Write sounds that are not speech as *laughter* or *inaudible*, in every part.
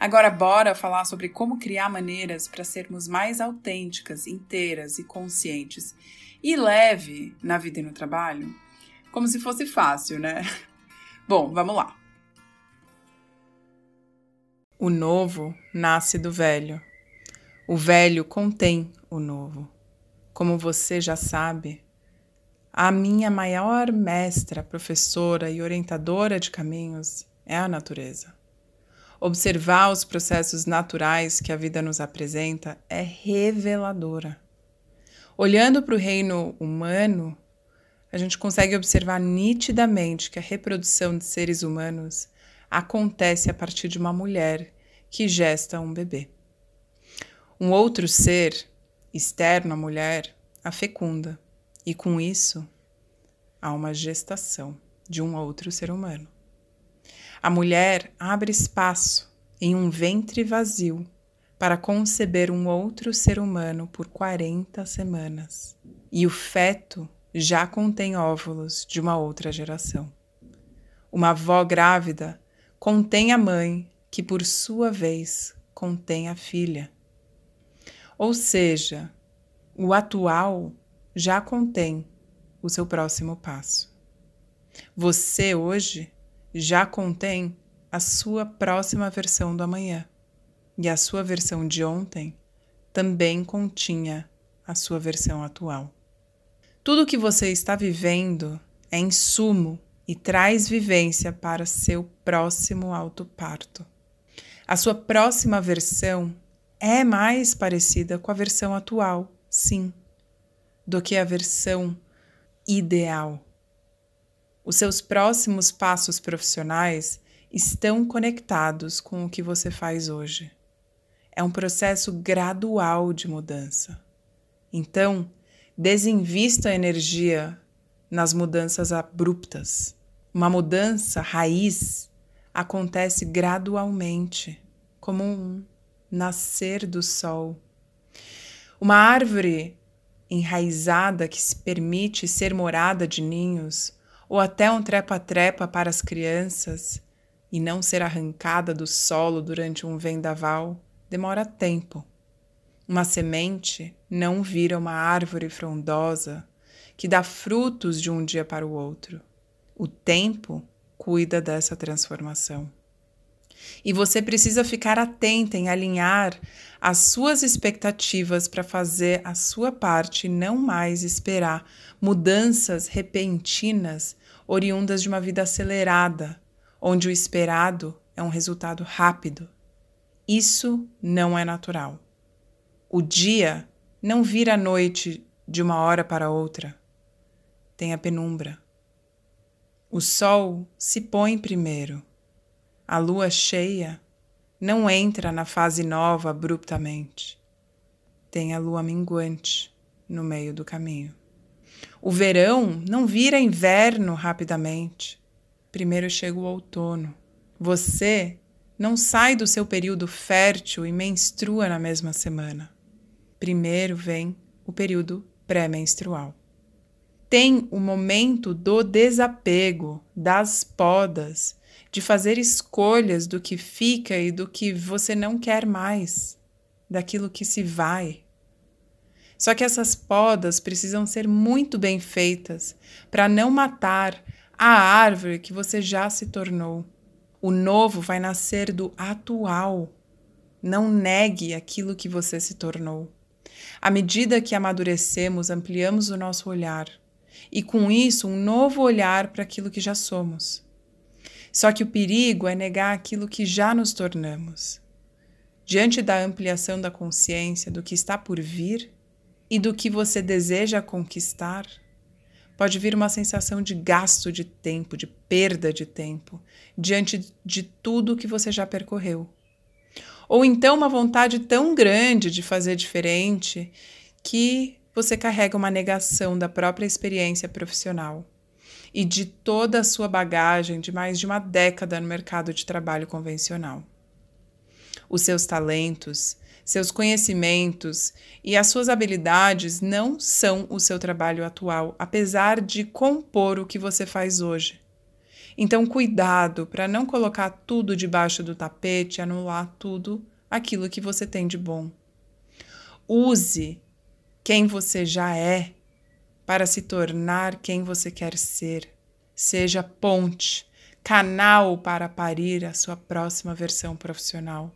Agora, bora falar sobre como criar maneiras para sermos mais autênticas, inteiras e conscientes e leve na vida e no trabalho? Como se fosse fácil, né? *laughs* Bom, vamos lá. O novo nasce do velho. O velho contém o novo. Como você já sabe, a minha maior mestra, professora e orientadora de caminhos é a natureza. Observar os processos naturais que a vida nos apresenta é reveladora. Olhando para o reino humano, a gente consegue observar nitidamente que a reprodução de seres humanos acontece a partir de uma mulher que gesta um bebê. Um outro ser, externo à mulher, a fecunda, e com isso há uma gestação de um outro ser humano. A mulher abre espaço em um ventre vazio para conceber um outro ser humano por 40 semanas. E o feto já contém óvulos de uma outra geração. Uma avó grávida contém a mãe, que por sua vez contém a filha. Ou seja, o atual já contém o seu próximo passo. Você hoje já contém a sua próxima versão do amanhã. E a sua versão de ontem também continha a sua versão atual. Tudo que você está vivendo é insumo e traz vivência para seu próximo autoparto. A sua próxima versão é mais parecida com a versão atual, sim, do que a versão ideal. Os seus próximos passos profissionais estão conectados com o que você faz hoje. É um processo gradual de mudança. Então, desinvista a energia nas mudanças abruptas. Uma mudança raiz acontece gradualmente, como um nascer do sol. Uma árvore enraizada que se permite ser morada de ninhos ou até um trepa-trepa para as crianças e não ser arrancada do solo durante um vendaval, demora tempo. Uma semente não vira uma árvore frondosa que dá frutos de um dia para o outro. O tempo cuida dessa transformação. E você precisa ficar atenta em alinhar as suas expectativas para fazer a sua parte e não mais esperar mudanças repentinas oriundas de uma vida acelerada, onde o esperado é um resultado rápido. Isso não é natural. O dia não vira noite de uma hora para outra. Tem a penumbra. O sol se põe primeiro. A lua cheia não entra na fase nova abruptamente. Tem a lua minguante no meio do caminho. O verão não vira inverno rapidamente. Primeiro chega o outono. Você não sai do seu período fértil e menstrua na mesma semana. Primeiro vem o período pré-menstrual. Tem o momento do desapego, das podas, de fazer escolhas do que fica e do que você não quer mais, daquilo que se vai. Só que essas podas precisam ser muito bem feitas para não matar a árvore que você já se tornou. O novo vai nascer do atual. Não negue aquilo que você se tornou. À medida que amadurecemos, ampliamos o nosso olhar e, com isso, um novo olhar para aquilo que já somos. Só que o perigo é negar aquilo que já nos tornamos. Diante da ampliação da consciência do que está por vir e do que você deseja conquistar, pode vir uma sensação de gasto de tempo, de perda de tempo, diante de tudo que você já percorreu. Ou então uma vontade tão grande de fazer diferente que você carrega uma negação da própria experiência profissional e de toda a sua bagagem de mais de uma década no mercado de trabalho convencional. Os seus talentos, seus conhecimentos e as suas habilidades não são o seu trabalho atual, apesar de compor o que você faz hoje. Então, cuidado para não colocar tudo debaixo do tapete anular tudo aquilo que você tem de bom. Use quem você já é para se tornar quem você quer ser. Seja ponte, canal para parir a sua próxima versão profissional.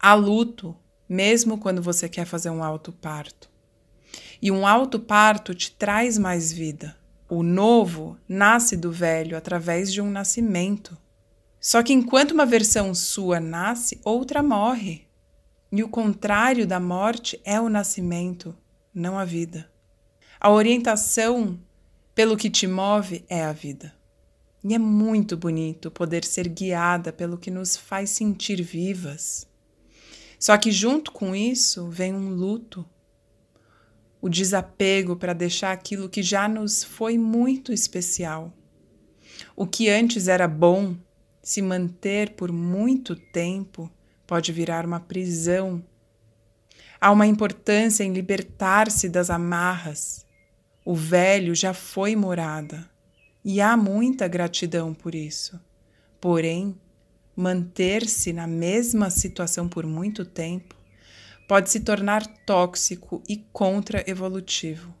Há luto, mesmo quando você quer fazer um alto parto. E um alto parto te traz mais vida. O novo nasce do velho através de um nascimento. Só que enquanto uma versão sua nasce, outra morre. E o contrário da morte é o nascimento, não a vida. A orientação pelo que te move é a vida. E é muito bonito poder ser guiada pelo que nos faz sentir vivas. Só que junto com isso vem um luto, o desapego para deixar aquilo que já nos foi muito especial. O que antes era bom, se manter por muito tempo, pode virar uma prisão. Há uma importância em libertar-se das amarras. O velho já foi morada e há muita gratidão por isso. Porém, manter-se na mesma situação por muito tempo pode se tornar tóxico e contra-evolutivo.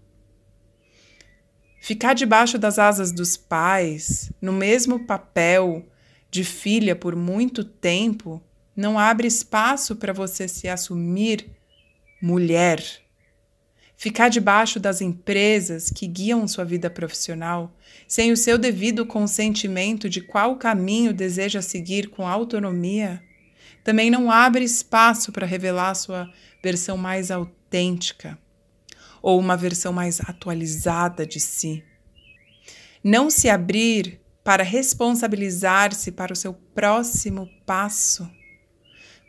Ficar debaixo das asas dos pais, no mesmo papel de filha por muito tempo, não abre espaço para você se assumir mulher. Ficar debaixo das empresas que guiam sua vida profissional, sem o seu devido consentimento de qual caminho deseja seguir com autonomia, também não abre espaço para revelar sua versão mais autêntica ou uma versão mais atualizada de si. Não se abrir para responsabilizar-se para o seu próximo passo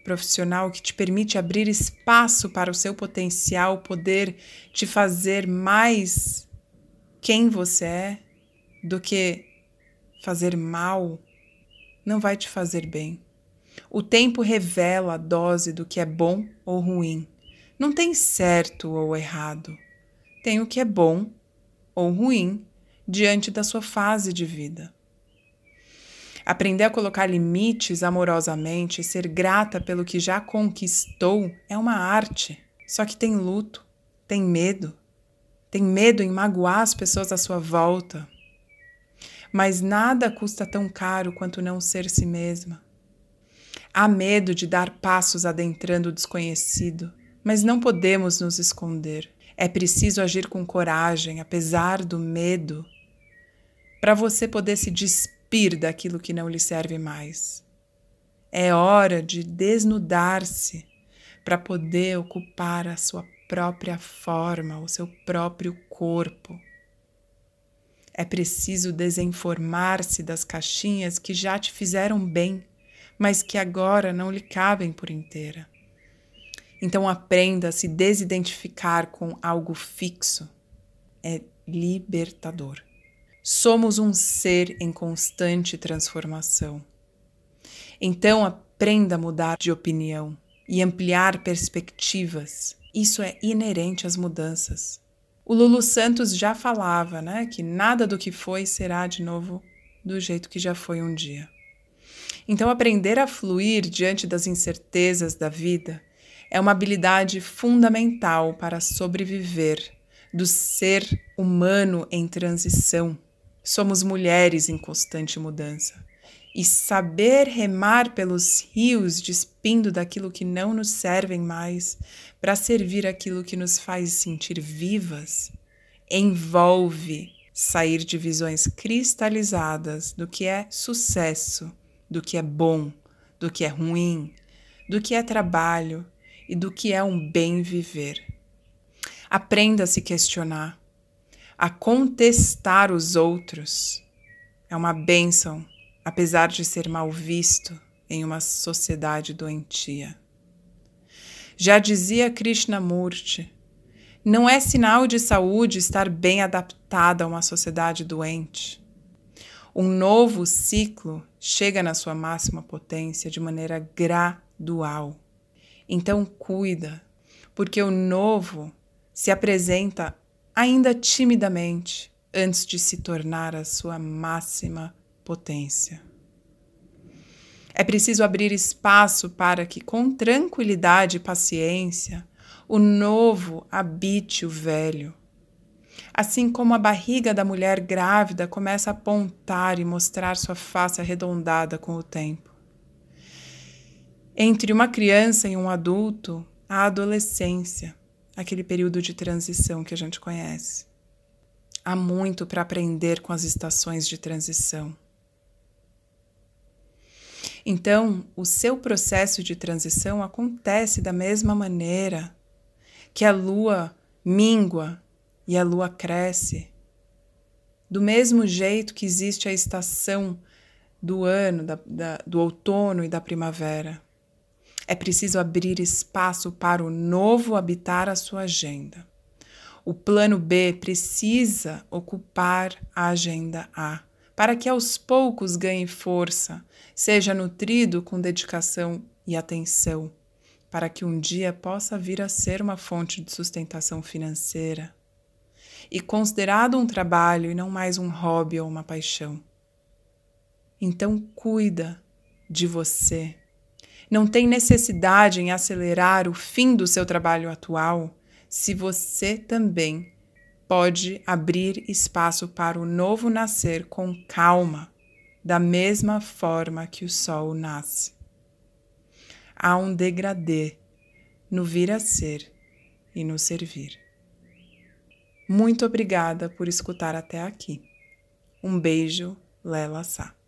profissional que te permite abrir espaço para o seu potencial poder te fazer mais quem você é do que fazer mal, não vai te fazer bem. O tempo revela a dose do que é bom ou ruim. Não tem certo ou errado. Tem o que é bom ou ruim diante da sua fase de vida. Aprender a colocar limites amorosamente e ser grata pelo que já conquistou é uma arte. Só que tem luto, tem medo, tem medo em magoar as pessoas à sua volta. Mas nada custa tão caro quanto não ser si mesma. Há medo de dar passos adentrando o desconhecido, mas não podemos nos esconder. É preciso agir com coragem, apesar do medo, para você poder se despedir despir daquilo que não lhe serve mais. É hora de desnudar-se para poder ocupar a sua própria forma, o seu próprio corpo. É preciso desenformar-se das caixinhas que já te fizeram bem, mas que agora não lhe cabem por inteira. Então aprenda a se desidentificar com algo fixo. É libertador. Somos um ser em constante transformação. Então aprenda a mudar de opinião e ampliar perspectivas. Isso é inerente às mudanças. O Lulu Santos já falava, né, que nada do que foi será de novo do jeito que já foi um dia. Então aprender a fluir diante das incertezas da vida é uma habilidade fundamental para sobreviver do ser humano em transição Somos mulheres em constante mudança e saber remar pelos rios, despindo daquilo que não nos servem mais, para servir aquilo que nos faz sentir vivas, envolve sair de visões cristalizadas do que é sucesso, do que é bom, do que é ruim, do que é trabalho e do que é um bem viver. Aprenda a se questionar, a contestar os outros. É uma bênção, apesar de ser mal visto em uma sociedade doentia. Já dizia Krishnamurti, não é sinal de saúde estar bem adaptada a uma sociedade doente. Um novo ciclo chega na sua máxima potência de maneira gradual. Então cuida, porque o novo se apresenta ainda timidamente antes de se tornar a sua máxima potência. É preciso abrir espaço para que, com tranquilidade e paciência, o novo habite o velho. Assim como a barriga da mulher grávida começa a apontar e mostrar sua face arredondada com o tempo. Entre uma criança e um adulto, a adolescência, aquele período de transição que a gente conhece. Há muito para aprender com as estações de transição. Então, o seu processo de transição acontece da mesma maneira que a lua mingua e a lua cresce. Do mesmo jeito que existe a estação do ano, da, da, do outono e da primavera. É preciso abrir espaço para o novo habitar a sua agenda. O plano B precisa ocupar a agenda A, para que aos poucos ganhe força, seja nutrido com dedicação e atenção, para que um dia possa vir a ser uma fonte de sustentação financeira e considerado um trabalho e não mais um hobby ou uma paixão. Então, cuida de você não tem necessidade em acelerar o fim do seu trabalho atual se você também pode abrir espaço para o novo nascer com calma, da mesma forma que o sol nasce. Há um degradê no vir a ser e no servir. Muito obrigada por escutar até aqui. Um beijo, Lela Sá.